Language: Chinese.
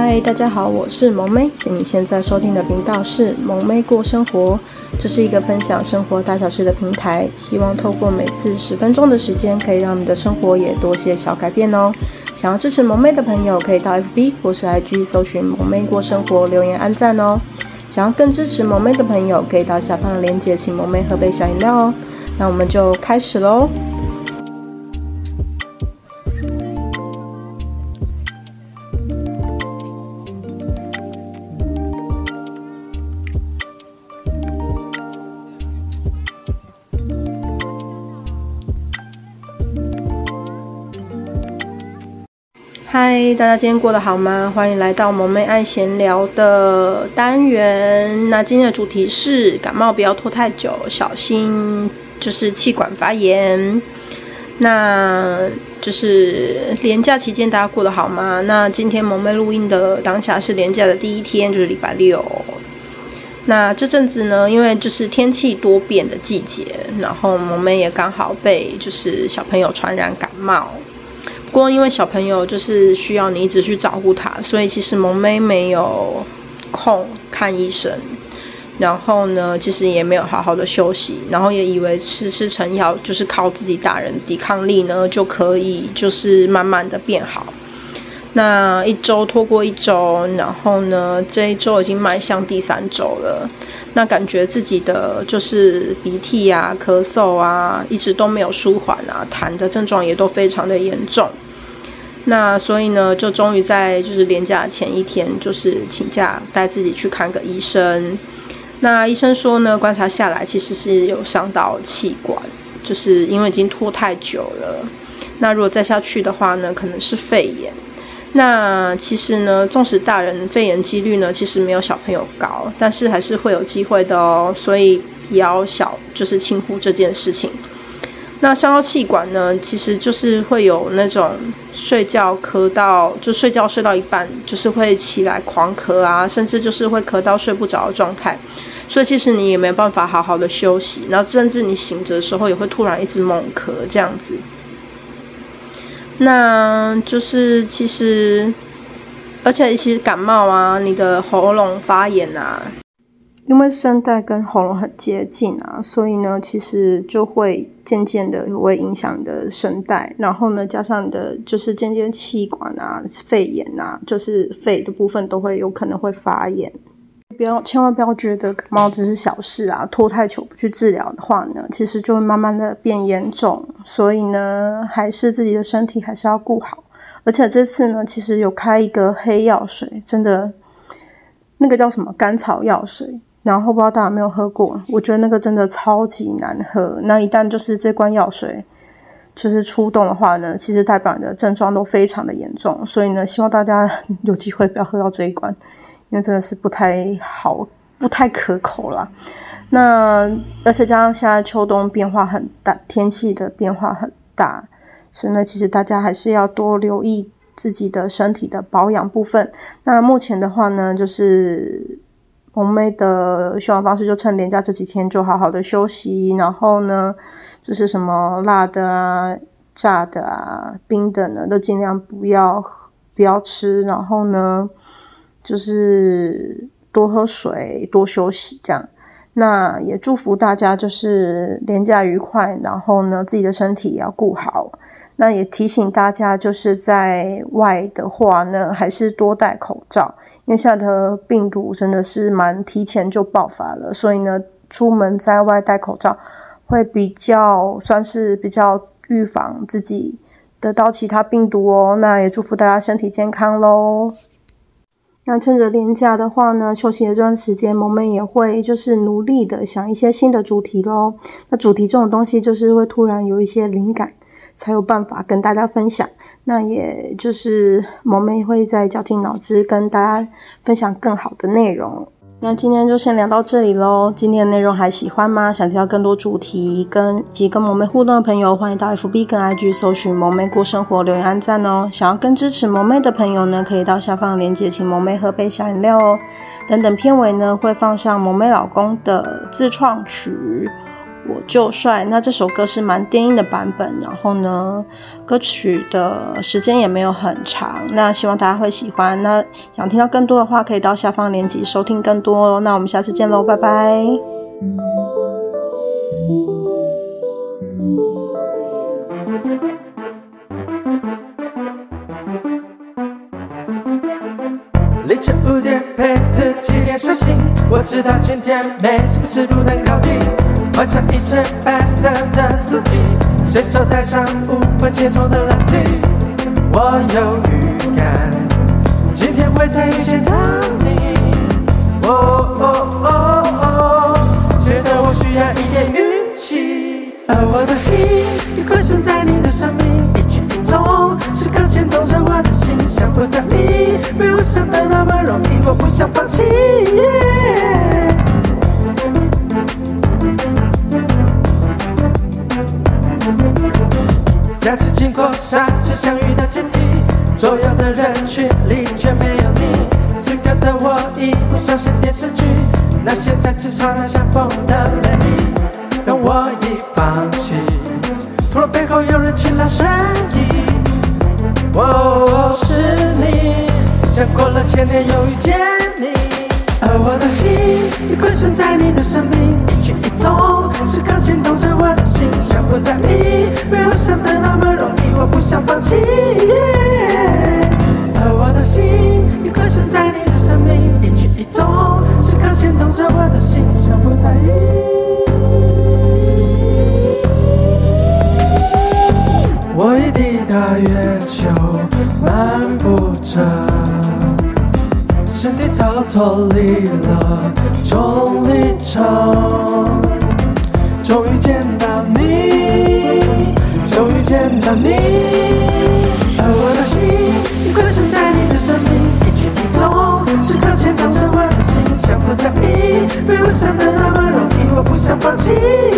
嗨，大家好，我是萌妹，是你现在收听的频道是萌妹过生活，这是一个分享生活大小事的平台，希望透过每次十分钟的时间，可以让你的生活也多些小改变哦。想要支持萌妹的朋友，可以到 FB 或是 IG 搜寻萌妹过生活，留言按赞哦。想要更支持萌妹的朋友，可以到下方的链接，请萌妹喝杯小饮料哦。那我们就开始喽。嗨，大家今天过得好吗？欢迎来到萌妹爱闲聊的单元。那今天的主题是感冒不要拖太久，小心就是气管发炎。那就是连假期间大家过得好吗？那今天萌妹录音的当下是连假的第一天，就是礼拜六。那这阵子呢，因为就是天气多变的季节，然后萌妹也刚好被就是小朋友传染感冒。不过，因为小朋友就是需要你一直去照顾他，所以其实萌妹没有空看医生。然后呢，其实也没有好好的休息，然后也以为吃吃成药就是靠自己大人抵抗力呢就可以，就是慢慢的变好。那一周拖过一周，然后呢，这一周已经迈向第三周了。那感觉自己的就是鼻涕啊、咳嗽啊，一直都没有舒缓啊，痰的症状也都非常的严重。那所以呢，就终于在就是连假前一天，就是请假带自己去看个医生。那医生说呢，观察下来其实是有伤到气管，就是因为已经拖太久了。那如果再下去的话呢，可能是肺炎。那其实呢，纵使大人肺炎几率呢，其实没有小朋友高，但是还是会有机会的哦。所以也要小，就是轻忽这件事情。那伤到气管呢，其实就是会有那种睡觉咳到，就睡觉睡到一半，就是会起来狂咳啊，甚至就是会咳到睡不着的状态。所以其实你也没办法好好的休息，然后甚至你醒着的时候也会突然一直猛咳这样子。那就是其实，而且其实感冒啊，你的喉咙发炎啊，因为声带跟喉咙很接近啊，所以呢，其实就会渐渐的会影响你的声带，然后呢，加上你的就是渐渐气管啊、肺炎啊，就是肺的部分都会有可能会发炎。不要，千万不要觉得感冒只是小事啊，拖太久不去治疗的话呢，其实就会慢慢的变严重。所以呢，还是自己的身体还是要顾好。而且这次呢，其实有开一个黑药水，真的，那个叫什么甘草药水，然后不知道大家有没有喝过？我觉得那个真的超级难喝。那一旦就是这罐药水就是出动的话呢，其实代表你的症状都非常的严重。所以呢，希望大家有机会不要喝到这一罐。因为真的是不太好，不太可口啦。那而且加上现在秋冬变化很大，天气的变化很大，所以呢，其实大家还是要多留意自己的身体的保养部分。那目前的话呢，就是萌妹的休养方式，就趁年假这几天就好好的休息，然后呢，就是什么辣的啊、炸的啊、冰的呢，都尽量不要不要吃，然后呢。就是多喝水，多休息，这样。那也祝福大家就是廉价愉快，然后呢，自己的身体也要顾好。那也提醒大家，就是在外的话呢，还是多戴口罩，因为现在的病毒真的是蛮提前就爆发了，所以呢，出门在外戴口罩会比较算是比较预防自己得到其他病毒哦。那也祝福大家身体健康喽。那趁着连假的话呢，休息的这段时间，萌妹也会就是努力的想一些新的主题喽。那主题这种东西，就是会突然有一些灵感，才有办法跟大家分享。那也就是萌妹会在绞尽脑汁跟大家分享更好的内容。那今天就先聊到这里喽。今天的内容还喜欢吗？想听到更多主题跟以及跟萌妹互动的朋友，欢迎到 FB 跟 IG 搜寻“萌妹过生活”，留言按赞哦。想要更支持萌妹的朋友呢，可以到下方链接，请萌妹喝杯小饮料哦。等等片尾呢，会放上萌妹老公的自创曲《我就帅。那这首歌是蛮电音的版本，然后呢，歌曲的时间也没有很长。那希望大家会喜欢。那想听到更多的话，可以到下方链接收听更多哦。那我们下次见喽，拜拜。凌晨五点陪自己练睡醒，我知道今天没什么事不能搞定。换上一身白色的素 T，随手带上无法解锁的蓝 T。我有预感，今天会再遇见到你。哦哦哦哦，觉得我需要一点运气，而我的心已归顺在你的生命，一举一动时刻牵动着我的心，想不在意，没我想的那么容易，我不想放却没有你。此刻的我已不相信电视剧，那些再次刹那相逢的美丽，但我已放弃。突然背后有人轻拉声音，哦，是你，像过了千年又遇见你，而我的心已困身在你的生命，一举一动时刻牵动着我的心，想不在意，没我想的那么容易，我不想放弃。已抵达月球，漫步着，身体早脱离了重力场，终于见到你，终于见到你，而我的心已归顺在你的生命，一举一动时刻牵动着我的心，想不在意，没我不想放弃。